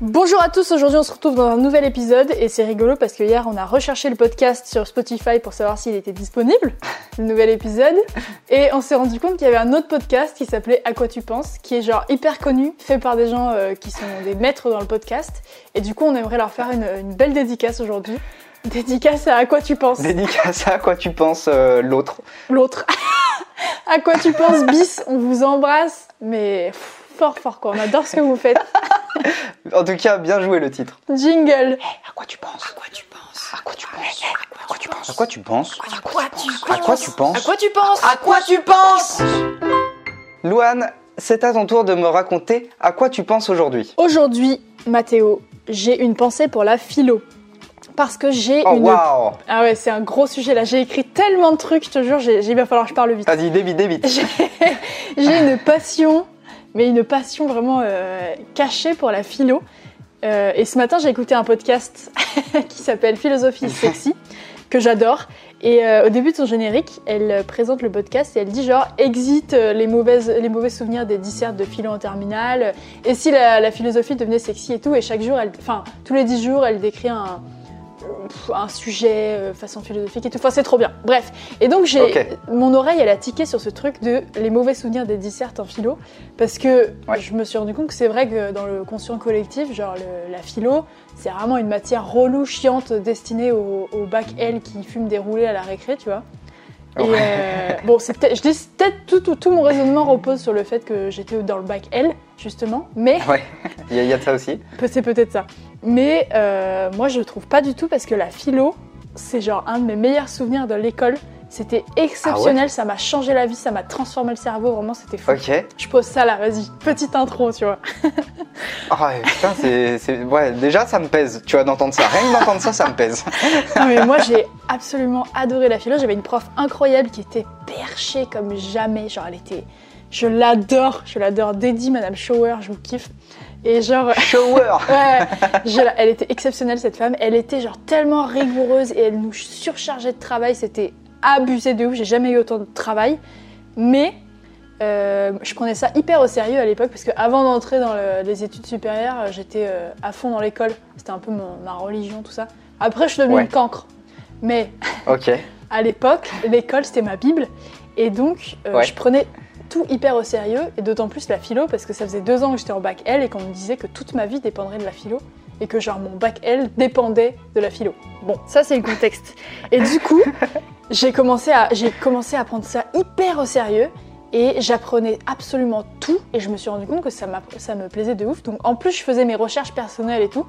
Bonjour à tous, aujourd'hui on se retrouve dans un nouvel épisode et c'est rigolo parce que hier on a recherché le podcast sur Spotify pour savoir s'il était disponible, le nouvel épisode, et on s'est rendu compte qu'il y avait un autre podcast qui s'appelait À quoi tu penses, qui est genre hyper connu, fait par des gens euh, qui sont des maîtres dans le podcast, et du coup on aimerait leur faire une, une belle dédicace aujourd'hui. Dédicace à À quoi tu penses? Dédicace à quoi tu penses euh, l'autre. L'autre. à quoi tu penses bis, on vous embrasse, mais fort fort quoi, on adore ce que vous faites. En tout cas, bien joué le titre. Jingle. À quoi tu penses À quoi tu penses À quoi tu penses À quoi tu penses À quoi tu penses À quoi tu penses À quoi tu penses À quoi tu penses À quoi tu penses Louane, c'est à ton tour de me raconter à quoi tu penses aujourd'hui. Aujourd'hui, Mathéo, j'ai une pensée pour la philo. Parce que j'ai Oh une. waouh Ah ouais, c'est un gros sujet là. J'ai écrit tellement de trucs, je te jure, j'ai- il va falloir que je parle vite. Vas-y, débite, débite. J'ai j'ai une passion, mais une passion vraiment euh, cachée pour la philo. Euh, et ce matin, j'ai écouté un podcast qui s'appelle Philosophie sexy, que j'adore. Et euh, au début de son générique, elle présente le podcast et elle dit genre exit les, mauvaises, les mauvais souvenirs des dissertes de philo en terminale. Et si la, la philosophie devenait sexy et tout, et chaque jour, elle, enfin tous les dix jours, elle décrit un, un sujet euh, façon philosophique et tout. Enfin, c'est trop bien. Bref. Et donc, j'ai mon oreille, elle a tiqué sur ce truc de les mauvais souvenirs des dissertes en philo. Parce que Ouais. je me suis rendu compte que c'est vrai que dans le conscient collectif, genre le- la philo, c'est vraiment une matière relou, chiante, destinée au, au bac L qui fume des roulés à la récré, tu vois. Et euh, bon, c'est peut-être, je dis peut-être tout, tout, tout mon raisonnement repose sur le fait que j'étais dans le bac L, justement. Mais Ouais, il y, y a de ça aussi. C'est peut-être ça. Mais euh, moi, je le trouve pas du tout parce que la philo, c'est genre un de mes meilleurs souvenirs de l'école. C'était exceptionnel, ça m'a changé la vie, ça m'a transformé le cerveau, vraiment, c'était fou. Ok. Je pose ça là, vas-y, petite intro, tu vois. Ah putain, c'est- Ouais, déjà, ça me pèse, tu vois, d'entendre ça. Rien que d'entendre ça, ça me pèse. Non, mais moi, j'ai absolument adoré la philo. J'avais une prof incroyable qui était perchée comme jamais. Genre, elle était. Je l'adore, je l'adore. Dédie, Madame Shower, je vous kiffe. Et genre. Shower Ouais, je elle était exceptionnelle cette femme. Elle était genre tellement rigoureuse et elle nous surchargeait de travail. C'était abusé de ouf. J'ai jamais eu autant de travail. Mais euh, je prenais ça hyper au sérieux à l'époque parce qu'avant d'entrer dans le- les études supérieures, euh, j'étais euh, à fond dans l'école. C'était un peu mon- ma religion, tout ça. Après, je suis devenue Ouais. une cancre. Mais Ok. à l'époque, l'école c'était ma Bible. Et donc, euh, Ouais. je prenais tout hyper au sérieux, et d'autant plus la philo, parce que ça faisait deux ans que j'étais en bac L et qu'on me disait que toute ma vie dépendrait de la philo, et que genre mon bac L dépendait de la philo. Bon, ça c'est le contexte. Et du coup, j'ai commencé, à, j'ai commencé à prendre ça hyper au sérieux, et j'apprenais absolument tout, et je me suis rendu compte que ça, ça me plaisait de ouf. Donc en plus, je faisais mes recherches personnelles et tout.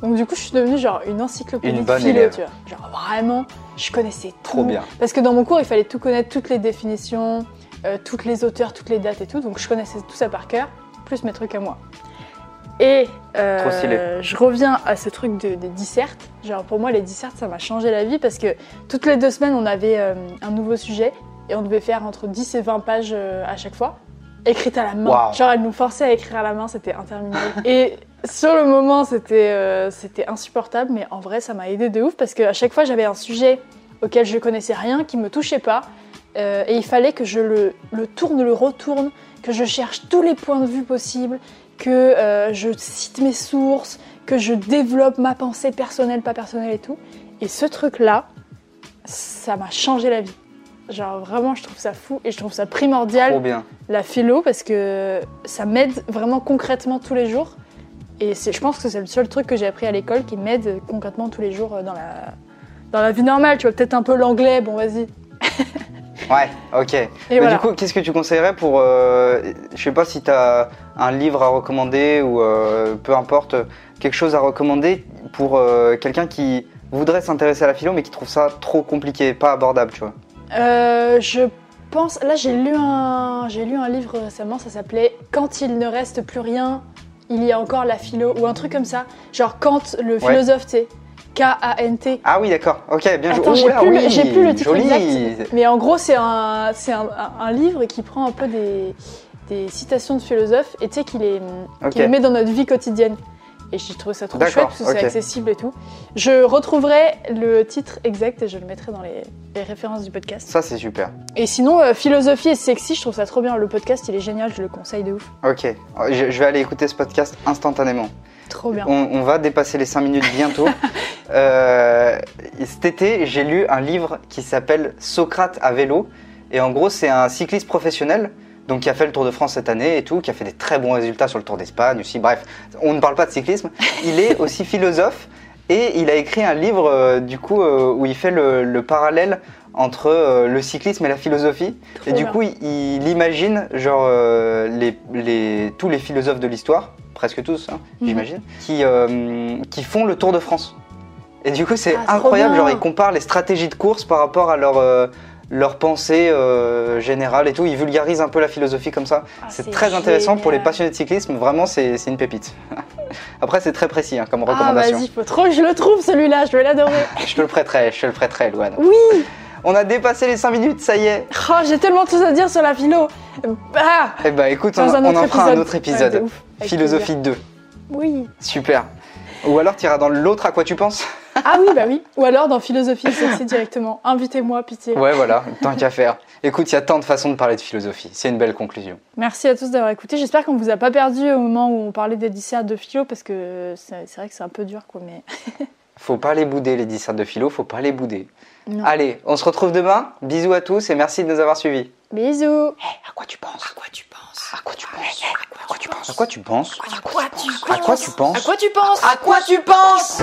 Donc du coup, je suis devenue genre une encyclopédie Une de philo, élève. tu vois. Genre vraiment, je connaissais Trop tout. bien. Parce que dans mon cours, il fallait tout connaître, toutes les définitions, euh, toutes les auteurs, toutes les dates et tout. Donc je connaissais tout ça par cœur, plus mes trucs à moi. Et euh, je reviens à ce truc de, des dissertes. Genre pour moi, les dissertes, ça m'a changé la vie parce que toutes les deux semaines, on avait euh, un nouveau sujet et on devait faire entre 10 et 20 pages à chaque fois, écrites à la main. Genre, elle nous forçait à écrire à la main, c'était interminable. et sur le moment, c'était c'était insupportable, mais en vrai, ça m'a aidé de ouf parce qu'à chaque fois, j'avais un sujet auquel je connaissais rien, qui me touchait pas, euh, et il fallait que je le, le tourne, le retourne, que je cherche tous les points de vue possibles, que euh, je cite mes sources, que je développe ma pensée personnelle, pas personnelle et tout. Et ce truc-là, ça m'a changé la vie. Genre vraiment, je trouve ça fou et je trouve ça primordial Trop bien. la philo parce que ça m'aide vraiment concrètement tous les jours. Et je pense que c'est le seul truc que j'ai appris à l'école qui m'aide concrètement tous les jours dans la, dans la vie normale. Tu vois, peut-être un peu l'anglais, bon vas-y. Ouais, ok. Et Mais voilà. du coup, qu'est-ce que tu conseillerais pour. euh, je sais pas si tu as un livre à recommander ou euh, peu importe, quelque chose à recommander pour euh, quelqu'un qui voudrait s'intéresser à la philo mais qui trouve ça trop compliqué, pas abordable, tu vois? Euh, je pense, là j'ai lu, un, j'ai lu un livre récemment, ça s'appelait Quand il ne reste plus rien, il y a encore la philo, ou un truc comme ça. Genre quand le Ouais. philosophe, tu sais, K-A-N-T. Ah oui, d'accord, ok, bien joué. J'ai plus, le- oui, plus le titre joli. exact. Mais en gros, c'est un, un, un- livre qui prend un peu des, des citations de philosophes et tu sais, qui les, Ok. qui les met dans notre vie quotidienne. Et j'ai trouvé ça trop chouette parce que c'est accessible et tout. Je retrouverai le titre exact et je le mettrai dans les, les références du podcast. Ça, c'est super. Et sinon, euh, philosophie et sexy, je trouve ça trop bien. Le podcast, il est génial, je le conseille de ouf. Ok, je, je vais aller écouter ce podcast instantanément. Trop bien. On, on va dépasser les 5 minutes bientôt. Euh, cet été, j'ai lu un livre qui s'appelle Socrate à vélo. Et en gros, c'est un cycliste professionnel donc qui a fait le Tour de France cette année et tout, qui a fait des très bons résultats sur le Tour d'Espagne aussi. Bref, on ne parle pas de cyclisme. Il est aussi philosophe et il a écrit un livre euh, du coup euh, où il fait le, le parallèle entre euh, le cyclisme et la philosophie. Trop et du coup, il, il imagine genre les, les- tous les philosophes de l'histoire, presque tous, hein, Mhm. j'imagine, qui, euh, qui font le Tour de France. Et du coup, c'est Ah, incroyable. Genre, il compare les stratégies de course par rapport à leur, euh, leur pensée euh, générale et tout. Il vulgarise un peu la philosophie comme ça. Ah, c'est très intéressant pour les passionnés de cyclisme. Vraiment, c'est une pépite. Après, c'est très précis hein, comme Ah, recommandation. vas-y, faut trop que je le trouve celui-là, je vais l'adorer. je te le prêterai, je te le prêterai, Louane. Oui On a dépassé les 5 minutes, ça y est. Oh, j'ai tellement de choses à dire sur la philo. Ah Eh ben, écoute, on, on en fera un autre épisode. Ouais, Philosophie 2. Oui. Super. Ou alors, tu iras dans l'autre à quoi tu penses? Ah oui, bah oui. Ou alors dans philosophie sexy directement. Invitez-moi, pitié. Ouais, voilà, tant qu'à faire. Écoute, il y a tant de façons de parler de philosophie. C'est une belle conclusion. Merci à tous d'avoir écouté. J'espère qu'on vous a pas perdu au moment où on parlait des dissertes de philo parce que c'est c'est vrai que c'est un peu dur, quoi. Mais Faut pas les bouder, les dissertes de philo, faut pas les bouder. non. Allez, on se retrouve demain. Bisous à tous et merci de nous avoir suivis. Bisous. À quoi tu penses? À quoi tu penses? À quoi tu penses? À quoi tu penses À quoi tu penses? À quoi tu À quoi tu penses? À quoi tu penses? À quoi tu penses?